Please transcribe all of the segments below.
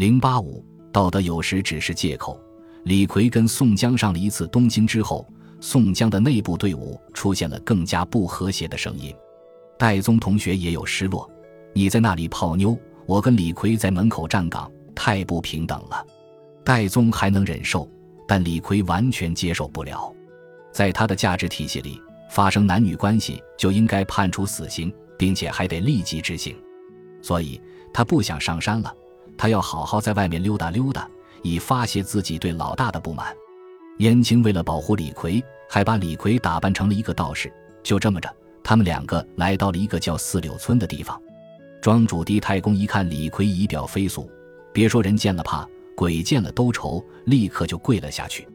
零八五，道德有时只是借口。李逵跟宋江上了一次东京之后，宋江的内部队伍出现了更加不和谐的声音。戴宗同学也有失落，你在那里泡妞，我跟李逵在门口站岗，太不平等了。戴宗还能忍受，但李逵完全接受不了。在他的价值体系里，发生男女关系就应该判处死刑，并且还得立即执行，所以他不想上山了。他要好好在外面溜达溜达，以发泄自己对老大的不满。燕青为了保护李逵，还把李逵打扮成了一个道士。就这么着，他们两个来到了一个叫四柳村的地方。庄主狄太公一看李逵仪表飞俗，别说人见了怕，鬼见了都愁，立刻就跪了下去。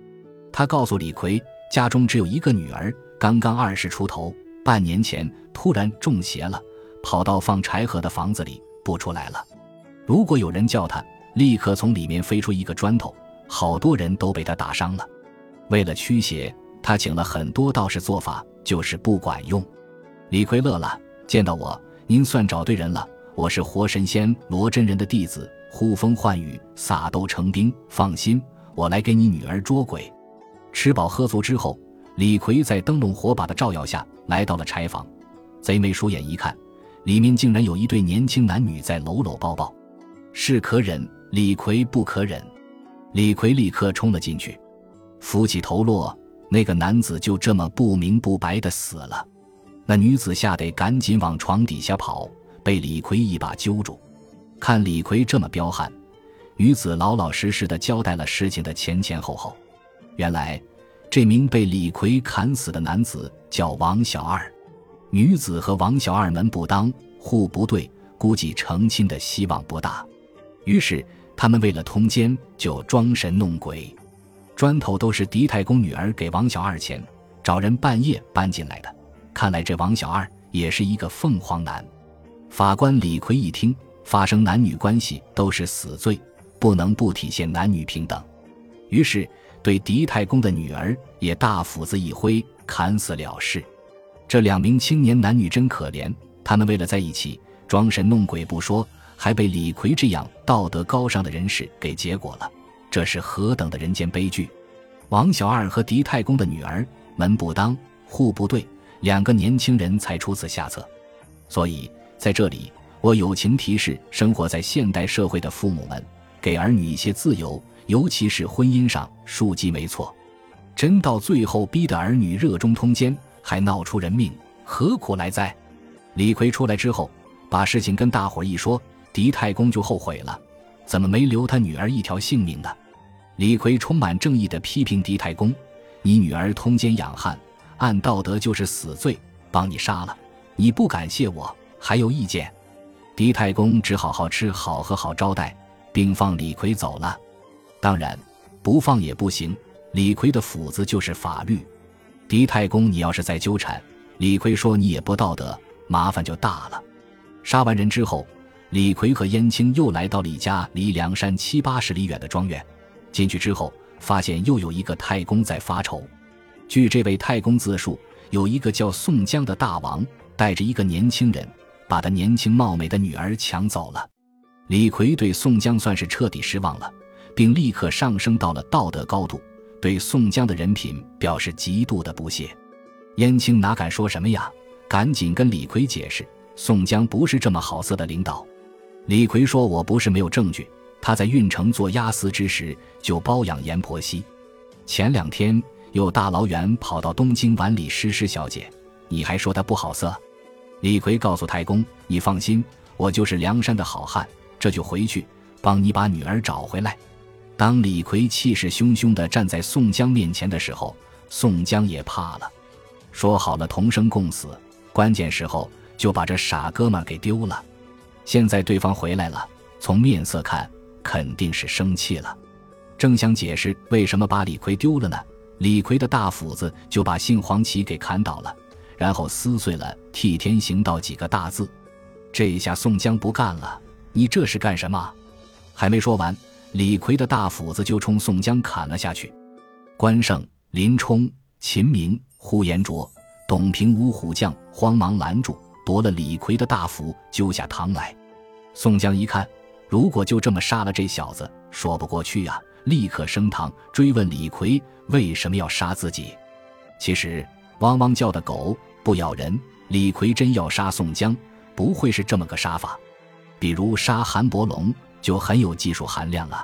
他告诉李逵，家中只有一个女儿，刚刚二十出头，半年前突然中邪了，跑到放柴禾的房子里不出来了。如果有人叫他，立刻从里面飞出一个砖头，好多人都被他打伤了。为了驱邪，他请了很多道士做法，就是不管用。李逵乐了，见到我，您算找对人了。我是活神仙罗真人的弟子，呼风唤雨，撒豆成兵。放心，我来给你女儿捉鬼。吃饱喝足之后，李逵在灯笼火把的照耀下来到了柴房，贼眉鼠眼一看，里面竟然有一对年轻男女在搂搂抱抱。是可忍，李逵不可忍。李逵立刻冲了进去，扶起头落，那个男子就这么不明不白的死了。那女子吓得赶紧往床底下跑，被李逵一把揪住。看李逵这么彪悍，女子老老实实的交代了事情的前前后后。原来，这名被李逵砍死的男子叫王小二，女子和王小二门不当户不对，估计成亲的希望不大。于是，他们为了通奸，就装神弄鬼。砖头都是狄太公女儿给王小二钱，找人半夜搬进来的。看来这王小二也是一个凤凰男。法官李逵一听，发生男女关系都是死罪，不能不体现男女平等。于是，对狄太公的女儿也大斧子一挥，砍死了事。这两名青年男女真可怜，他们为了在一起装神弄鬼不说。还被李逵这样道德高尚的人士给结果了，这是何等的人间悲剧！王小二和狄太公的女儿门不当户不对，两个年轻人才出此下策。所以在这里，我友情提示生活在现代社会的父母们：给儿女一些自由，尤其是婚姻上，庶几没错。真到最后逼得儿女热衷通奸，还闹出人命，何苦来哉？李逵出来之后，把事情跟大伙一说。狄太公就后悔了，怎么没留他女儿一条性命呢？李逵充满正义的批评狄太公：“你女儿通奸养汉，按道德就是死罪，帮你杀了，你不感谢我，还有意见？”狄太公只好好吃好喝好招待，并放李逵走了。当然，不放也不行，李逵的斧子就是法律。狄太公，你要是再纠缠，李逵说你也不道德，麻烦就大了。杀完人之后。李逵和燕青又来到李家离梁山七八十里远的庄园，进去之后发现又有一个太公在发愁。据这位太公自述，有一个叫宋江的大王带着一个年轻人，把他年轻貌美的女儿抢走了。李逵对宋江算是彻底失望了，并立刻上升到了道德高度，对宋江的人品表示极度的不屑。燕青哪敢说什么呀？赶紧跟李逵解释，宋江不是这么好色的领导。李逵说：“我不是没有证据，他在运城做押司之时就包养阎婆惜，前两天又大老远跑到东京玩李师师小姐，你还说他不好色？”李逵告诉太公：“你放心，我就是梁山的好汉，这就回去帮你把女儿找回来。”当李逵气势汹汹地站在宋江面前的时候，宋江也怕了，说好了同生共死，关键时候就把这傻哥们给丢了。现在对方回来了，从面色看肯定是生气了。正想解释为什么把李逵丢了呢，李逵的大斧子就把杏黄旗给砍倒了，然后撕碎了“替天行道”几个大字。这一下宋江不干了：“你这是干什么？”还没说完，李逵的大斧子就冲宋江砍了下去。关胜、林冲、秦明、呼延灼、董平五虎将慌忙拦住。夺了李逵的大斧，揪下堂来。宋江一看，如果就这么杀了这小子，说不过去呀！立刻升堂追问李逵为什么要杀自己。其实汪汪叫的狗不咬人，李逵真要杀宋江，不会是这么个杀法。比如杀韩伯龙就很有技术含量了。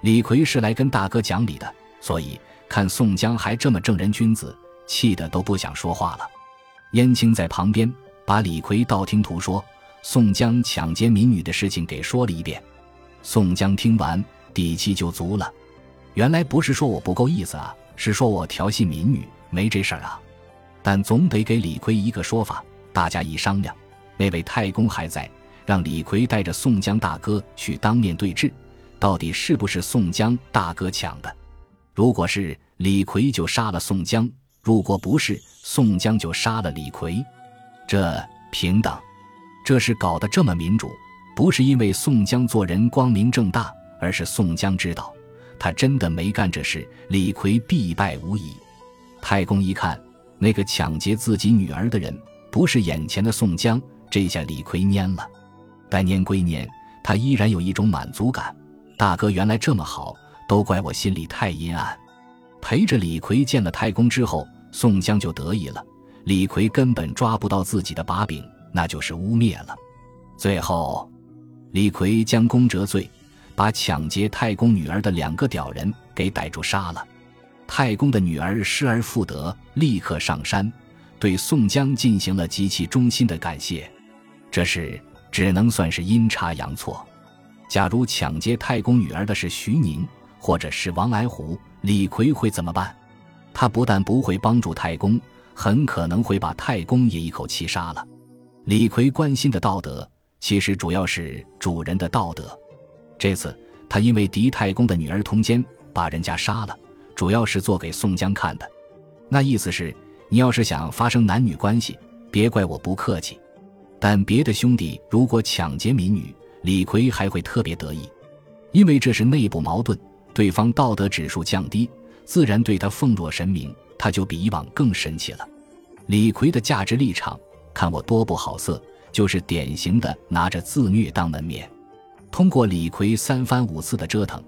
李逵是来跟大哥讲理的，所以看宋江还这么正人君子，气得都不想说话了。燕青在旁边把李逵道听途说宋江抢劫民女的事情给说了一遍。宋江听完。底气就足了，原来不是说我不够意思啊，是说我调戏民女没这事儿啊。但总得给李逵一个说法。大家一商量，那位太公还在，让李逵带着宋江大哥去当面对质，到底是不是宋江大哥抢的？如果是，李逵就杀了宋江；如果不是，宋江就杀了李逵。这平等，这事搞得这么民主，不是因为宋江做人光明正大。而是宋江知道，他真的没干这事，李逵必败无疑。太公一看，那个抢劫自己女儿的人不是眼前的宋江，这下李逵蔫了。但蔫归蔫，他依然有一种满足感。大哥原来这么好，都怪我心里太阴暗。陪着李逵见了太公之后，宋江就得意了。李逵根本抓不到自己的把柄，那就是污蔑了。最后，李逵将功折罪。把抢劫太公女儿的两个屌人给逮住杀了，太公的女儿失而复得，立刻上山，对宋江进行了极其衷心的感谢。这事只能算是阴差阳错。假如抢劫太公女儿的是徐宁，或者是王来虎，李逵会怎么办？他不但不会帮助太公，很可能会把太公也一口气杀了。李逵关心的道德，其实主要是主人的道德。这次他因为狄太公的女儿通奸，把人家杀了，主要是做给宋江看的。那意思是，你要是想发生男女关系，别怪我不客气。但别的兄弟如果抢劫民女，李逵还会特别得意，因为这是内部矛盾，对方道德指数降低，自然对他奉若神明，他就比以往更神气了。李逵的价值立场，看我多不好色，就是典型的拿着自虐当门面。通过李逵三番五次的折腾，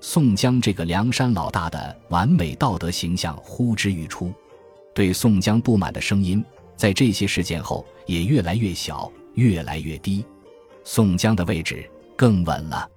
宋江这个梁山老大的完美道德形象呼之欲出。对宋江不满的声音，在这些事件后也越来越小，越来越低。宋江的位置更稳了。